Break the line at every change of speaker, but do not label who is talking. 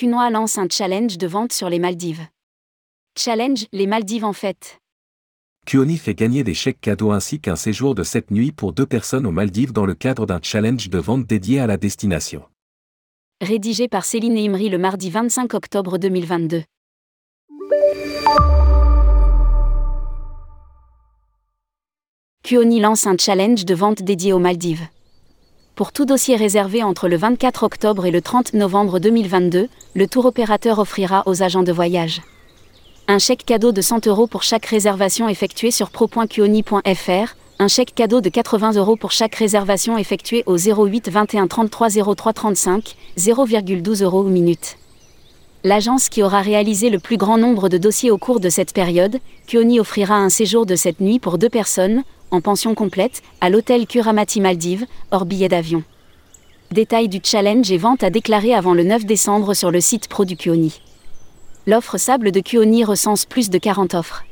Kunoa lance un challenge de vente sur les Maldives. Challenge les Maldives en fête.
Kuoni fait gagner des chèques cadeaux ainsi qu'un séjour de 7 nuits pour deux personnes aux Maldives dans le cadre d'un challenge de vente dédié à la destination.
Rédigé par Céline Imri le mardi 25 octobre 2022. Kuoni lance un challenge de vente dédié aux Maldives. Pour tout dossier réservé entre le 24 octobre et le 30 novembre 2022, le tour opérateur offrira aux agents de voyage un chèque cadeau de 100 euros pour chaque réservation effectuée sur pro.kuoni.fr, un chèque cadeau de 80 euros pour chaque réservation effectuée au 08 21 33 03 35, 0,12 euros minute. L'agence qui aura réalisé le plus grand nombre de dossiers au cours de cette période, Kuoni offrira un séjour de cette nuit pour deux personnes, en pension complète, à l'hôtel Kuramati Maldives, hors billet d'avion. Détail du challenge et vente à déclarer avant le 9 décembre sur le site pro du Kuoni. L'offre sable de Kuoni recense plus de 40 offres.